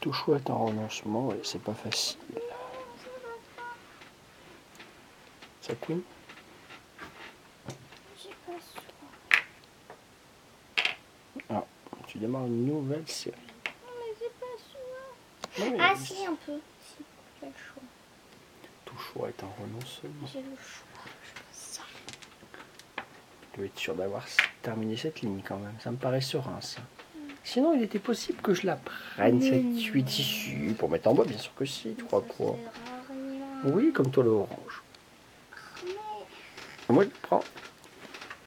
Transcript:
Tout chouette en renoncement et c'est pas facile. Ça queen? J'ai pas soin. Ah, tu démarres une nouvelle série. Non, mais j'ai pas soin. Non, mais Ah, si, un peu. Si, j'ai le choix. Tout chouette en renoncement. J'ai le choix. Je ça. Je dois être sûr d'avoir terminé cette ligne quand même. Ça me paraît serein ça. Sinon, il était possible que je la prenne, cette suite issue, pour mettre en bois, bien sûr que si, tu crois quoi. Oui, comme toi le orange. Mais Moi, je prends.